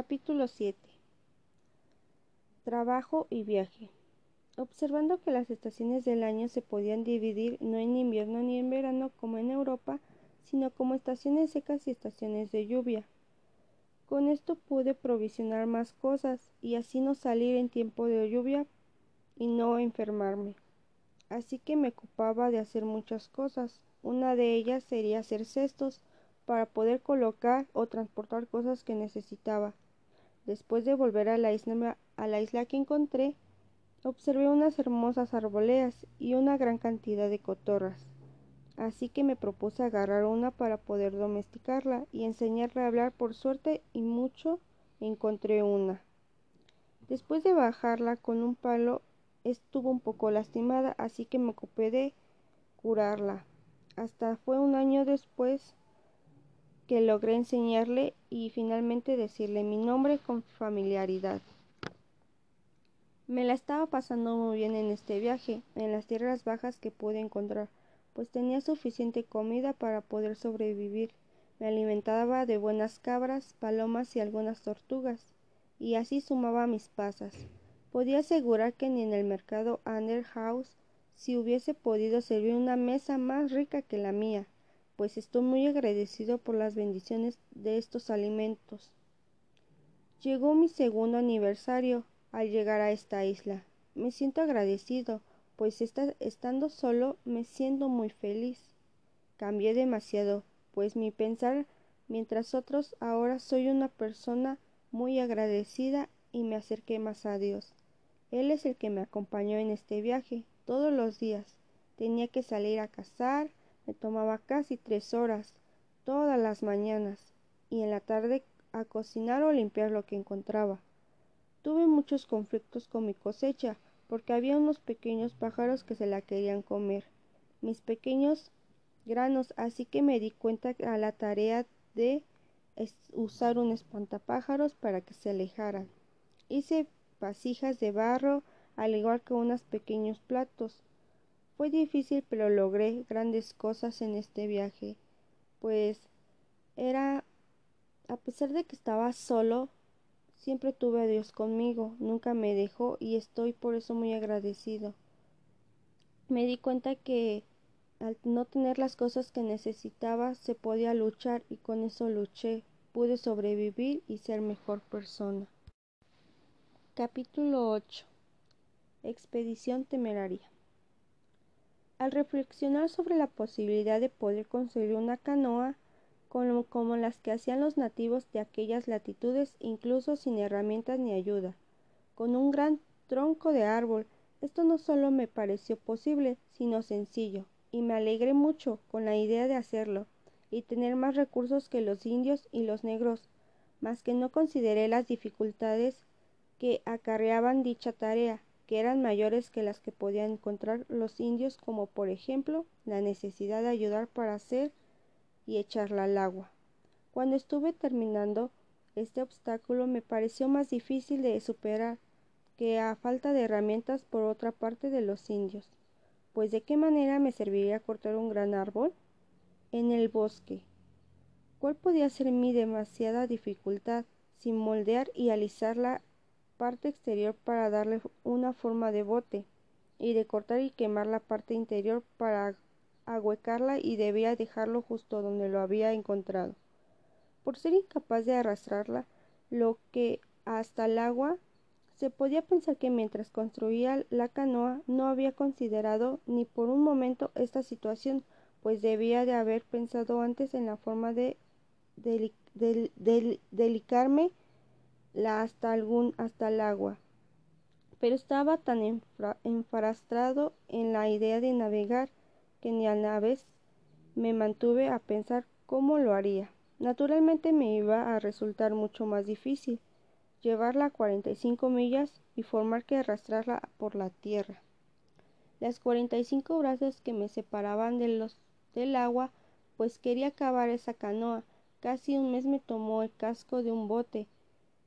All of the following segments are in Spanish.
Capítulo 7 Trabajo y viaje. Observando que las estaciones del año se podían dividir no en invierno ni en verano como en Europa, sino como estaciones secas y estaciones de lluvia. Con esto pude provisionar más cosas y así no salir en tiempo de lluvia y no enfermarme. Así que me ocupaba de hacer muchas cosas. Una de ellas sería hacer cestos para poder colocar o transportar cosas que necesitaba. Después de volver a la isla, que encontré, observé unas hermosas arboleas y una gran cantidad de cotorras. Así que me propuse agarrar una para poder domesticarla y enseñarle a hablar. Por suerte y mucho encontré una. Después de bajarla con un palo, estuvo un poco lastimada, así que me ocupé de curarla. Hasta fue un año después que logré enseñarle y finalmente decirle mi nombre con familiaridad. Me la estaba pasando muy bien en este viaje, en las tierras bajas que pude encontrar, pues tenía suficiente comida para poder sobrevivir. Me alimentaba de buenas cabras, palomas y algunas tortugas, y así sumaba mis pasas. Podía asegurar que ni en el mercado Under House si hubiese podido servir una mesa más rica que la mía pues estoy muy agradecido por las bendiciones de estos alimentos. Llegó mi segundo aniversario al llegar a esta isla. Me siento agradecido, pues estando solo me siento muy feliz. Cambié demasiado, pues mi pensar, mientras otros ahora soy una persona muy agradecida y me acerqué más a Dios. Él es el que me acompañó en este viaje todos los días. Tenía que salir a cazar, me tomaba casi tres horas todas las mañanas y en la tarde a cocinar o limpiar lo que encontraba. Tuve muchos conflictos con mi cosecha porque había unos pequeños pájaros que se la querían comer, mis pequeños granos, así que me di cuenta a la tarea de usar un espantapájaros para que se alejaran. Hice vasijas de barro, al igual que unos pequeños platos. Fue difícil, pero logré grandes cosas en este viaje, pues era, a pesar de que estaba solo, siempre tuve a Dios conmigo, nunca me dejó y estoy por eso muy agradecido. Me di cuenta que al no tener las cosas que necesitaba se podía luchar y con eso luché, pude sobrevivir y ser mejor persona. Capítulo 8 Expedición temeraria al reflexionar sobre la posibilidad de poder construir una canoa como, las que hacían los nativos de aquellas latitudes, incluso sin herramientas ni ayuda, con un gran tronco de árbol, esto no solo me pareció posible, sino sencillo, y me alegré mucho con la idea de hacerlo, y tener más recursos que los indios y los negros, mas que no consideré las dificultades que acarreaban dicha tarea, que eran mayores que las que podían encontrar los indios, como por ejemplo la necesidad de ayudar para hacer y echarla al agua. Cuando estuve terminando, este obstáculo me pareció más difícil de superar que a falta de herramientas por otra parte de los indios. Pues de qué manera me serviría cortar un gran árbol en el bosque. ¿Cuál podía ser mi demasiada dificultad sin moldear y alisarla parte exterior para darle una forma de bote y de cortar y quemar la parte interior para ahuecarla y debía dejarlo justo donde lo había encontrado. Por ser incapaz de arrastrarla, lo que hasta el agua, se podía pensar que mientras construía la canoa no había considerado ni por un momento esta situación, pues debía de haber pensado antes en la forma de delicarme hasta algún hasta el agua. Pero estaba tan enfrastrado en la idea de navegar que ni a la vez me mantuve a pensar cómo lo haría. Naturalmente me iba a resultar mucho más difícil llevarla a 45 millas y formar que arrastrarla por la tierra. Las 45 brazos que me separaban de los del agua, pues quería cavar esa canoa. Casi un mes me tomó el casco de un bote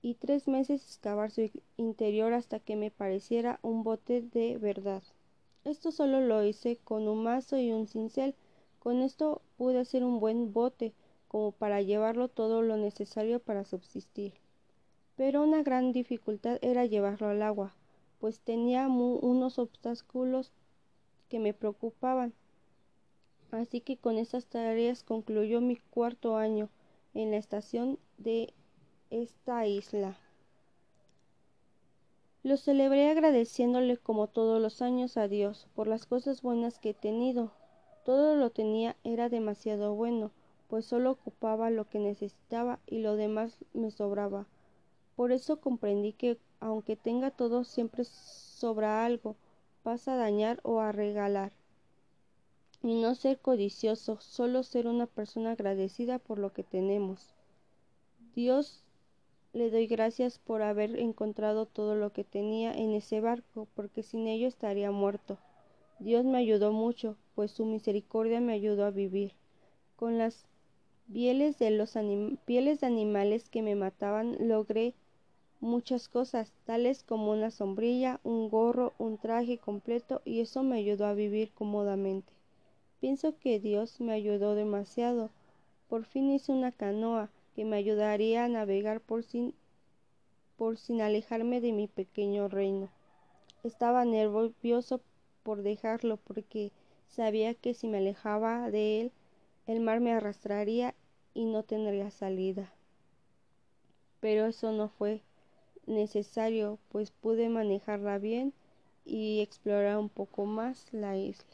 y tres meses excavar su interior hasta que me pareciera un bote de verdad. Esto solo lo hice con un mazo y un cincel. Con esto pude hacer un buen bote, como para llevarlo todo lo necesario para subsistir. pero una gran dificultad era llevarlo al agua, pues tenía unos obstáculos que me preocupaban. Así que con estas tareas concluyó mi cuarto año en la estación de esta isla. Lo celebré agradeciéndole como todos los años a Dios por las cosas buenas que he tenido. Todo lo tenía era demasiado bueno, pues solo ocupaba lo que necesitaba y lo demás me sobraba. Por eso comprendí que aunque tenga todo siempre sobra algo, pasa a dañar o a regalar y no ser codicioso, solo ser una persona agradecida por lo que tenemos. Dios le doy gracias por haber encontrado todo lo que tenía en ese barco, porque sin ello estaría muerto. Dios me ayudó mucho, pues su misericordia me ayudó a vivir. Con las pieles de los pieles de animales que me mataban logré muchas cosas, tales como una sombrilla, un gorro, un traje completo, y eso me ayudó a vivir cómodamente. Pienso que Dios me ayudó demasiado. Por fin hice una canoa que me ayudaría a navegar por sin, por sin alejarme de mi pequeño reino. Estaba nervioso por dejarlo porque sabía que si me alejaba de él, el mar me arrastraría y no tendría salida. Pero eso no fue necesario, pues pude manejarla bien y explorar un poco más la isla.